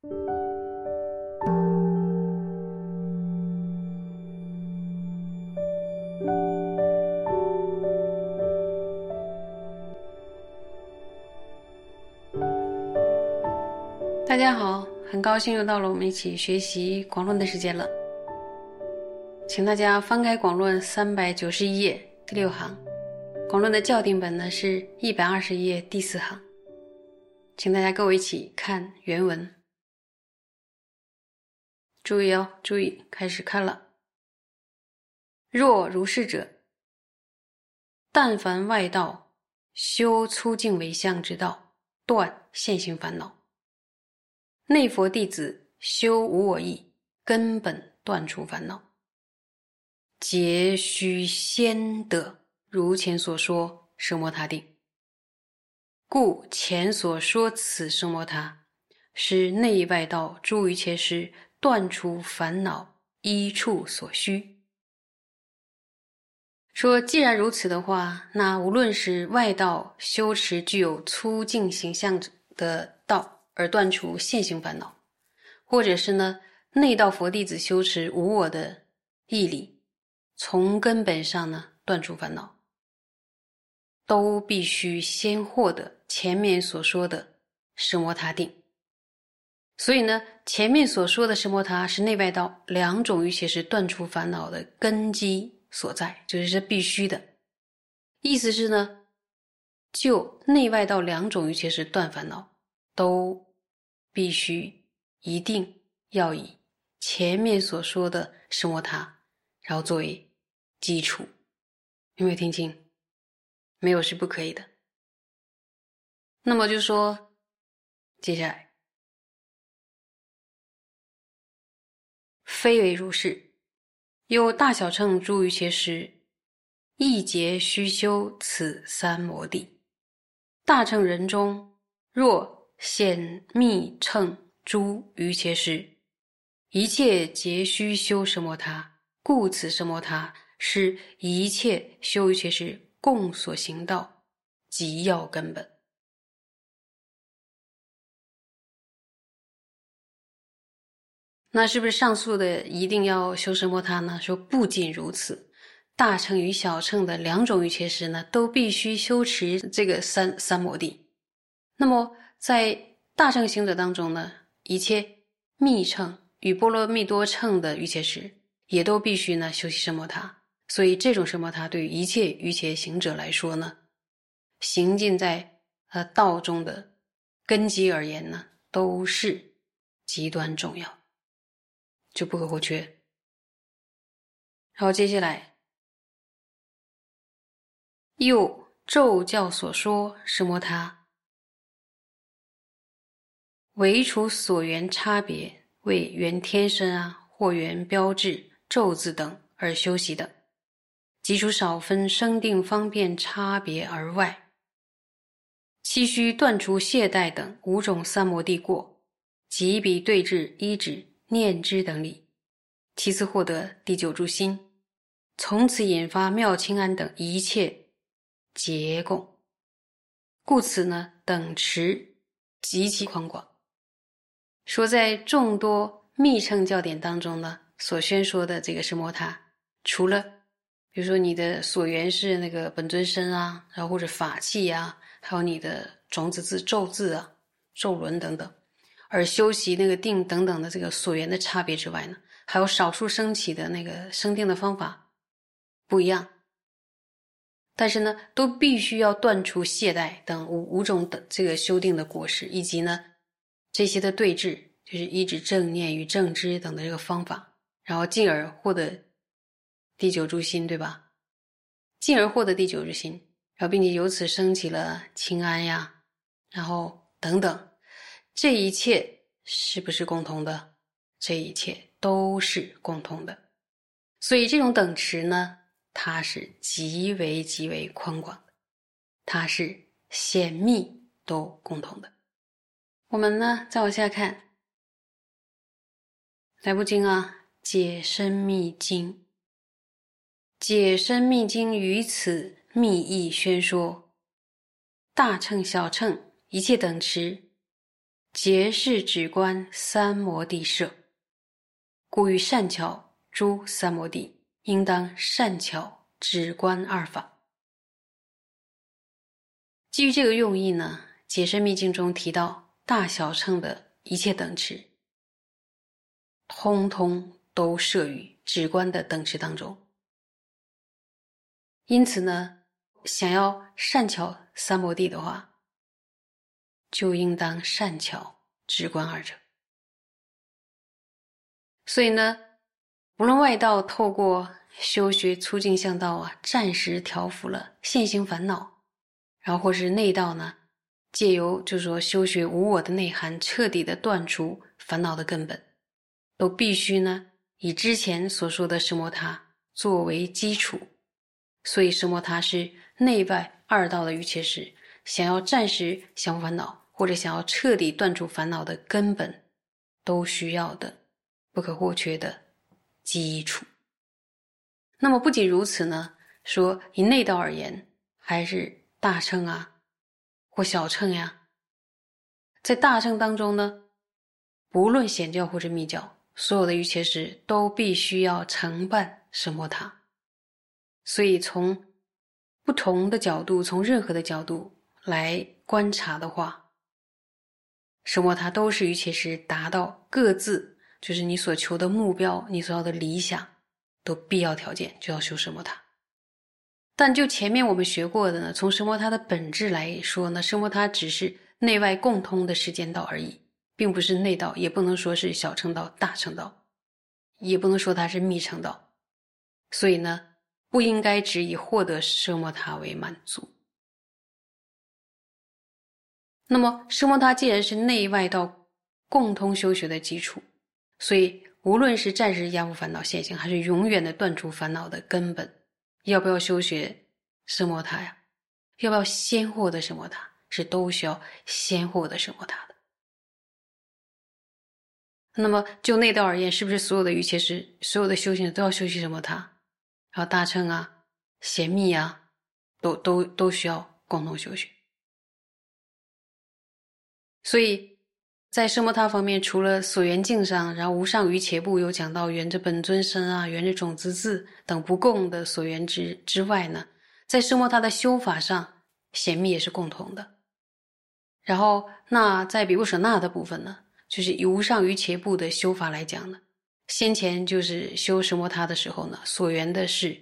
大家好，很高兴又到了我们一起学习广论的时间了。请大家翻开广论三百九十一页第六行，广论的校订本呢是一百二十页第四行。请大家跟我一起看原文。注意哦，注意，开始看了。若如是者，但凡外道修粗净为相之道，断现行烦恼。内佛弟子修无我意，根本断除烦恼，皆须先得如前所说奢摩他定。故前所说此奢摩他，是内外道诸一切师断除烦恼一处所需。说既然如此的话，那无论是外道修持具有粗净形象的道。而断除现行烦恼，或者是呢内道佛弟子修持无我的义理，从根本上呢断除烦恼，都必须先获得前面所说的奢摩他定。所以呢，前面所说的奢摩他是内外道两种一切是断除烦恼的根基所在，就是是必须的。意思是呢，就内外道两种一切是断烦恼都。必须一定要以前面所说的生摩他，然后作为基础，有没有听清？没有是不可以的。那么就说，接下来非为如是，有大小乘诸于切师，一劫须修此三摩地。大乘人中，若。显密称诸于切师，一切皆须修什摩他，故此什摩他是一切修于切师共所行道，即要根本。那是不是上述的一定要修什摩他呢？说不仅如此，大乘与小乘的两种于切师呢，都必须修持这个三三摩地。那么。在大乘行者当中呢，一切密乘与波罗蜜多乘的瑜伽师也都必须呢修习什摩他。所以这种什摩他对于一切瑜伽行者来说呢，行进在呃道中的根基而言呢，都是极端重要，就不可或缺。好接下来又咒教所说什摩他。唯除所缘差别为缘天生啊，或缘标志、咒字等而修习的，即除少分生定方便差别而外，期须断除懈怠等五种三摩地过，即彼对治依止念之等理，其次获得第九住心，从此引发妙清安等一切结供，故此呢等持极其宽广。说在众多密乘教典当中呢，所宣说的这个是摩他，除了比如说你的所缘是那个本尊身啊，然后或者法器啊，还有你的种子字、咒字啊、咒轮等等，而修习那个定等等的这个所缘的差别之外呢，还有少数升起的那个生定的方法不一样，但是呢，都必须要断除懈怠等五五种的这个修定的果实，以及呢。这些的对峙，就是一指正念与正知等的这个方法，然后进而获得第九住心，对吧？进而获得第九住心，然后并且由此升起了清安呀，然后等等，这一切是不是共同的？这一切都是共同的。所以这种等持呢，它是极为极为宽广的，它是显密都共同的。我们呢，再往下看，《来不经》啊，《解深密经》，《解深密经》于此密意宣说，大乘小乘一切等持，皆是止观三摩地摄，故欲善巧诸三摩地，应当善巧止观二法。基于这个用意呢，《解深密经》中提到大小乘的一切等持，通通都摄于止观的等持当中。因此呢，想要善巧三摩地的话，就应当善巧直观二者。所以呢，无论外道透过修学粗净向道啊，暂时调伏了现行烦恼，然后或是内道呢，借由就是说修学无我的内涵，彻底的断除烦恼的根本，都必须呢以之前所说的什摩他作为基础。所以什摩他是内外二道的一切师。想要暂时降服烦恼，或者想要彻底断除烦恼的根本，都需要的不可或缺的基础。那么不仅如此呢？说以内道而言，还是大乘啊，或小乘呀。在大乘当中呢，不论显教或者密教，所有的一切事都必须要承办什摩塔。所以从不同的角度，从任何的角度。来观察的话，什么它都是与其是达到各自就是你所求的目标，你所要的理想，都必要条件就要修什么它。但就前面我们学过的呢，从什么它的本质来说呢，什么它只是内外共通的时间道而已，并不是内道，也不能说是小乘道、大乘道，也不能说它是密乘道，所以呢，不应该只以获得奢摩他为满足。那么，奢摩他既然是内外道共同修学的基础，所以无论是暂时压伏烦恼现行，还是永远的断除烦恼的根本，要不要修学奢摩他呀？要不要先获得奢摩他？是都需要先获得奢摩他的。那么，就内道而言，是不是所有的一切是所有的修行都要修习什么他？然后大乘啊、贤密啊，都都都需要共同修学。所以在奢摩他方面，除了所缘境上，然后无上瑜伽部有讲到缘着本尊身啊、缘着种子字等不共的所缘之之外呢，在奢摩他的修法上，显密也是共同的。然后，那在比波舍那的部分呢，就是以无上瑜伽部的修法来讲呢，先前就是修奢摩他的时候呢，所缘的是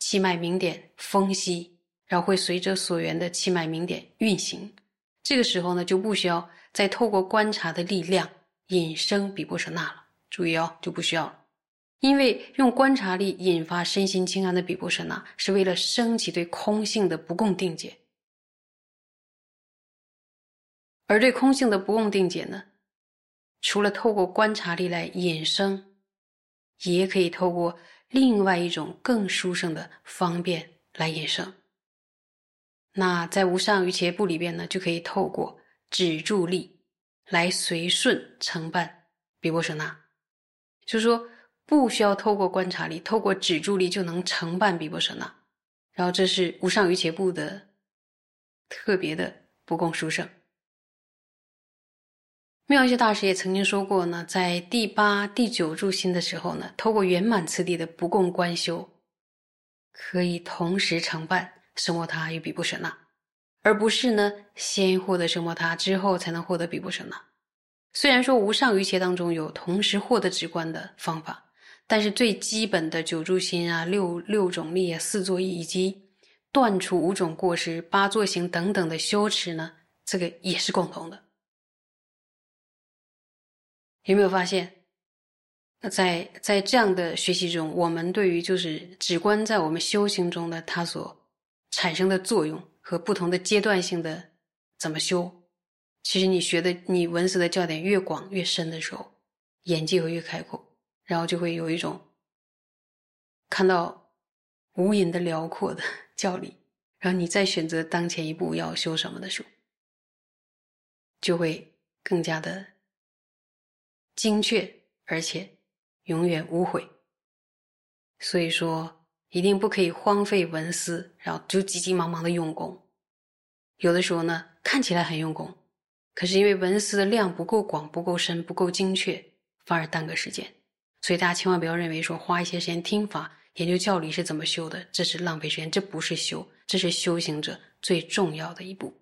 气脉明点风息，然后会随着所缘的气脉明点运行。这个时候呢，就不需要。再透过观察的力量引生比波舍那了，注意哦，就不需要了，因为用观察力引发身心清安的比波舍那，是为了升起对空性的不共定解，而对空性的不共定解呢，除了透过观察力来引生，也可以透过另外一种更殊胜的方便来引生。那在无上瑜伽部里边呢，就可以透过。止住力来随顺承办比波舍那，就是说不需要透过观察力，透过止住力就能承办比波舍那。然后这是无上瑜伽部的特别的不共殊胜。妙一些大师也曾经说过呢，在第八、第九住心的时候呢，透过圆满次第的不共观修，可以同时承办生摩他与比波舍那。而不是呢，先获得圣摩他之后才能获得比波舍那。虽然说无上瑜伽当中有同时获得直观的方法，但是最基本的九住心啊、六六种力啊、四作意以及断除五种过失、八作行等等的修持呢，这个也是共同的。有没有发现？那在在这样的学习中，我们对于就是直观在我们修行中的它所产生的作用。和不同的阶段性的怎么修，其实你学的你文思的教点越广越深的时候，眼界会越开阔，然后就会有一种看到无垠的辽阔的 教理，然后你再选择当前一步要修什么的时候，就会更加的精确，而且永远无悔。所以说。一定不可以荒废文思，然后就急急忙忙的用功。有的时候呢，看起来很用功，可是因为文思的量不够广、不够深、不够精确，反而耽搁时间。所以大家千万不要认为说花一些时间听法、研究教理是怎么修的，这是浪费时间，这不是修，这是修行者最重要的一步。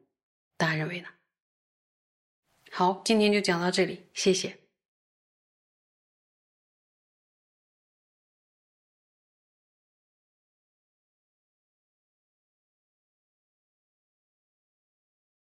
大家认为呢？好，今天就讲到这里，谢谢。